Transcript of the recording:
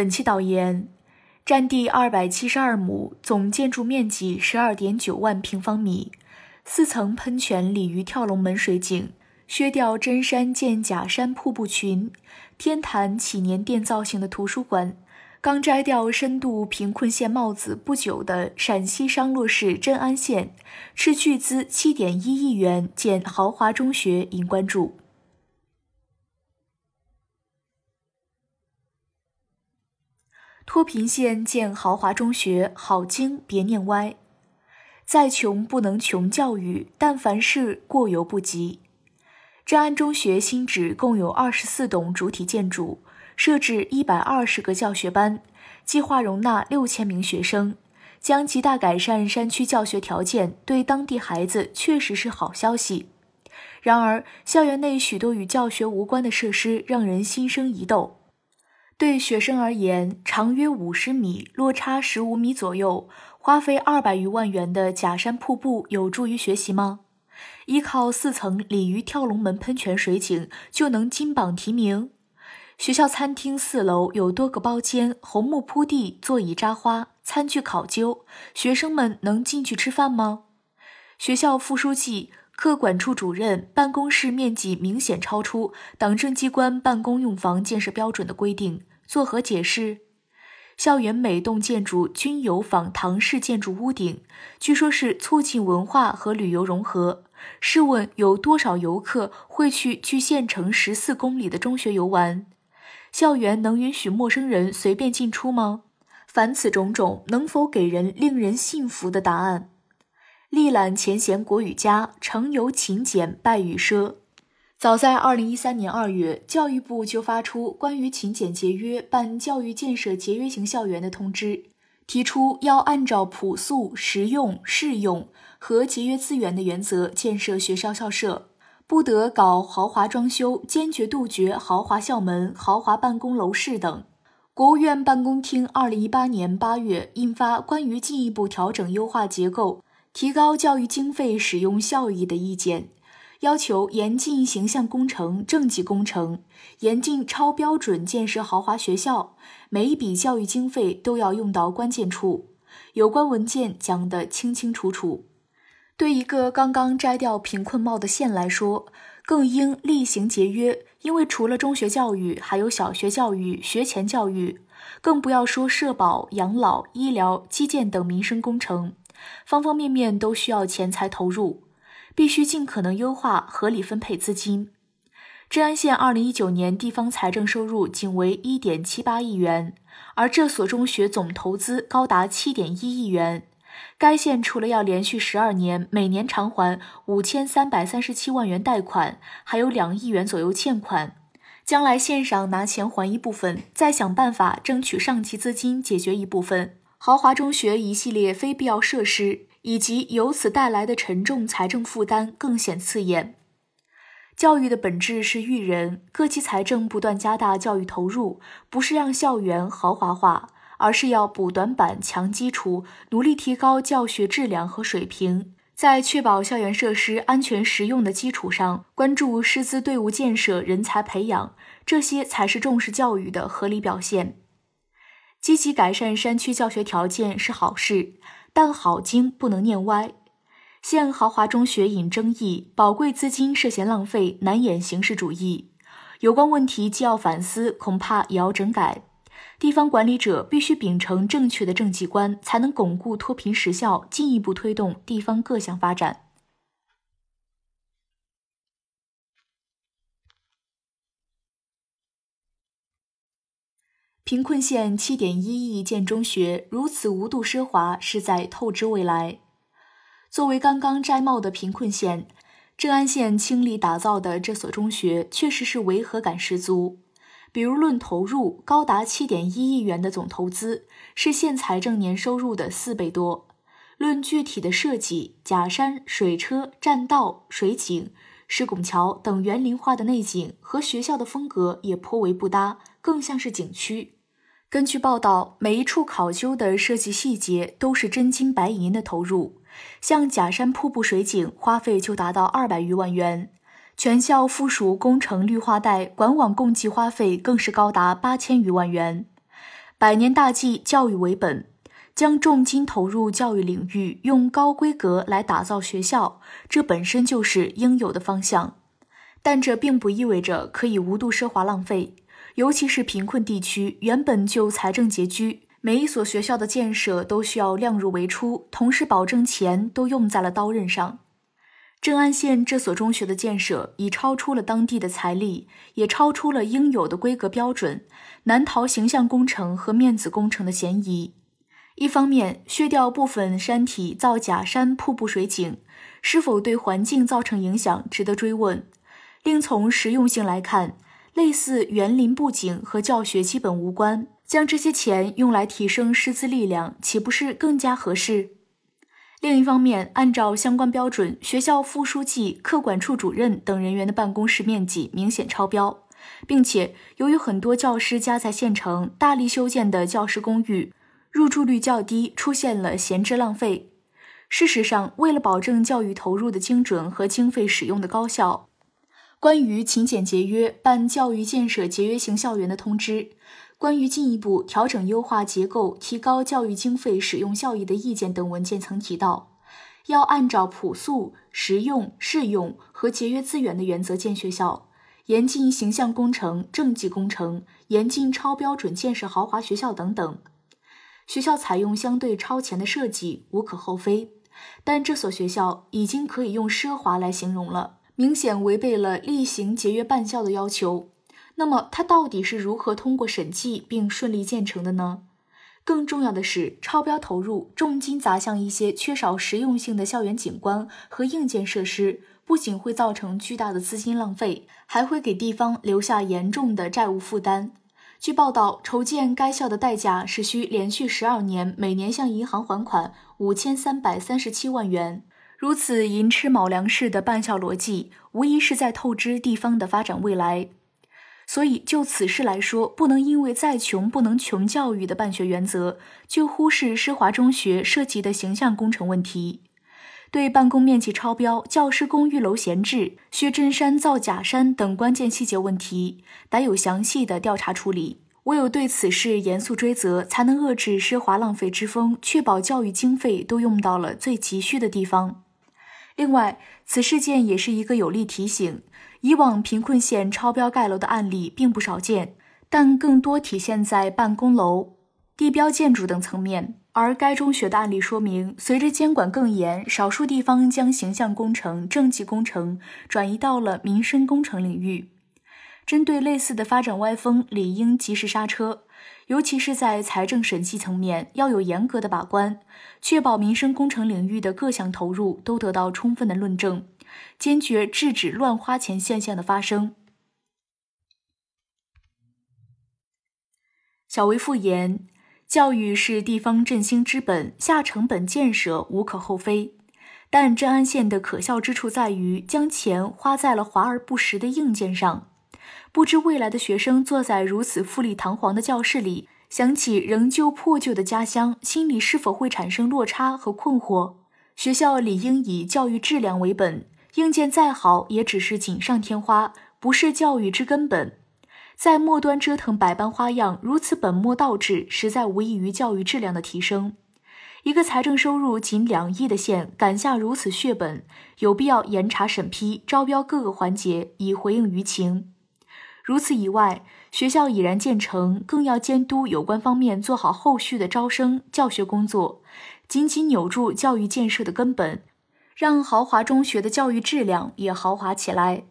本期导言：占地二百七十二亩，总建筑面积十二点九万平方米，四层喷泉鲤鱼跳龙门水景，削掉真山建假山瀑布群，天坛祈年殿造型的图书馆。刚摘掉深度贫困县帽子不久的陕西商洛市镇安县，斥巨资七点一亿元建豪华中学引关注。脱贫县建豪华中学，好经别念歪。再穷不能穷教育，但凡事过犹不及。镇安中学新址共有二十四栋主体建筑。设置一百二十个教学班，计划容纳六千名学生，将极大改善山区教学条件，对当地孩子确实是好消息。然而，校园内许多与教学无关的设施让人心生疑窦。对学生而言，长约五十米、落差十五米左右，花费二百余万元的假山瀑布有助于学习吗？依靠四层鲤鱼跳龙门喷泉水景就能金榜题名？学校餐厅四楼有多个包间，红木铺地，座椅扎花，餐具考究，学生们能进去吃饭吗？学校副书记、科管处主任办公室面积明显超出党政机关办公用房建设标准的规定，作何解释？校园每栋建筑均有仿唐式建筑屋顶，据说是促进文化和旅游融合。试问有多少游客会去距县城十四公里的中学游玩？校园能允许陌生人随便进出吗？凡此种种，能否给人令人信服的答案？历览前贤国语家，成由勤俭败语奢。早在二零一三年二月，教育部就发出关于勤俭节约办教育建设节约型校园的通知，提出要按照朴素、实用、适用和节约资源的原则建设学校校舍。不得搞豪华装修，坚决杜绝豪华校门、豪华办公楼室等。国务院办公厅二零一八年八月印发《关于进一步调整优化结构、提高教育经费使用效益的意见》，要求严禁形象工程、政绩工程，严禁超标准建设豪华学校，每一笔教育经费都要用到关键处。有关文件讲得清清楚楚。对一个刚刚摘掉贫困帽的县来说，更应厉行节约，因为除了中学教育，还有小学教育、学前教育，更不要说社保、养老、医疗、基建等民生工程，方方面面都需要钱财投入，必须尽可能优化、合理分配资金。镇安县二零一九年地方财政收入仅为一点七八亿元，而这所中学总投资高达七点一亿元。该县除了要连续十二年每年偿还五千三百三十七万元贷款，还有两亿元左右欠款。将来县上拿钱还一部分，再想办法争取上级资金解决一部分。豪华中学一系列非必要设施以及由此带来的沉重财政负担更显刺眼。教育的本质是育人，各级财政不断加大教育投入，不是让校园豪华化。而是要补短板、强基础，努力提高教学质量和水平，在确保校园设施安全实用的基础上，关注师资队伍建设、人才培养，这些才是重视教育的合理表现。积极改善山区教学条件是好事，但好经不能念歪。现豪华中学引争议，宝贵资金涉嫌浪费，难掩形式主义。有关问题既要反思，恐怕也要整改。地方管理者必须秉承正确的政绩观，才能巩固脱贫实效，进一步推动地方各项发展。贫困县七点一亿建中学，如此无度奢华，是在透支未来。作为刚刚摘帽的贫困县，镇安县倾力打造的这所中学，确实是违和感十足。比如论投入，高达七点一亿元的总投资，是县财政年收入的四倍多。论具体的设计，假山、水车、栈道、水井、石拱桥等园林化的内景，和学校的风格也颇为不搭，更像是景区。根据报道，每一处考究的设计细节都是真金白银的投入，像假山瀑布水景，花费就达到二百余万元。全校附属工程绿化带管网共计花费更是高达八千余万元。百年大计，教育为本，将重金投入教育领域，用高规格来打造学校，这本身就是应有的方向。但这并不意味着可以无度奢华浪费，尤其是贫困地区，原本就财政拮据。每一所学校的建设都需要量入为出，同时保证钱都用在了刀刃上。正安县这所中学的建设已超出了当地的财力，也超出了应有的规格标准，难逃形象工程和面子工程的嫌疑。一方面，削掉部分山体造假山瀑布水景，是否对环境造成影响，值得追问。另从实用性来看，类似园林布景和教学基本无关。将这些钱用来提升师资力量，岂不是更加合适？另一方面，按照相关标准，学校副书记、课管处主任等人员的办公室面积明显超标，并且由于很多教师家在县城，大力修建的教师公寓入住率较低，出现了闲置浪费。事实上，为了保证教育投入的精准和经费使用的高效，关于勤俭节约办教育建设节约型校园的通知。关于进一步调整优化结构、提高教育经费使用效益的意见等文件曾提到，要按照朴素、实用、适用和节约资源的原则建学校，严禁形象工程、政绩工程，严禁超标准建设豪华学校等等。学校采用相对超前的设计无可厚非，但这所学校已经可以用奢华来形容了，明显违背了例行节约办校的要求。那么它到底是如何通过审计并顺利建成的呢？更重要的是，超标投入、重金砸向一些缺少实用性的校园景观和硬件设施，不仅会造成巨大的资金浪费，还会给地方留下严重的债务负担。据报道，筹建该校的代价是需连续十二年每年向银行还款五千三百三十七万元。如此寅吃卯粮式的办校逻辑，无疑是在透支地方的发展未来。所以，就此事来说，不能因为再穷不能穷教育的办学原则，就忽视施华中学涉及的形象工程问题。对办公面积超标、教师公寓楼闲置、薛真山造假山等关键细节问题，得有详细的调查处理。唯有对此事严肃追责，才能遏制奢华浪费之风，确保教育经费都用到了最急需的地方。另外，此事件也是一个有力提醒。以往贫困县超标盖楼的案例并不少见，但更多体现在办公楼、地标建筑等层面。而该中学的案例说明，随着监管更严，少数地方将形象工程、政绩工程转移到了民生工程领域。针对类似的发展歪风，理应及时刹车，尤其是在财政审计层面要有严格的把关，确保民生工程领域的各项投入都得到充分的论证。坚决制止乱花钱现象的发生。小维复言，教育是地方振兴之本，下成本建设无可厚非。但镇安县的可笑之处在于，将钱花在了华而不实的硬件上。不知未来的学生坐在如此富丽堂皇的教室里，想起仍旧破旧的家乡，心里是否会产生落差和困惑？学校理应以教育质量为本。硬件再好，也只是锦上添花，不是教育之根本。在末端折腾百般花样，如此本末倒置，实在无异于教育质量的提升。一个财政收入仅两亿的县，敢下如此血本，有必要严查审批、招标各个环节，以回应舆情。如此以外，学校已然建成，更要监督有关方面做好后续的招生、教学工作，紧紧扭住教育建设的根本。让豪华中学的教育质量也豪华起来。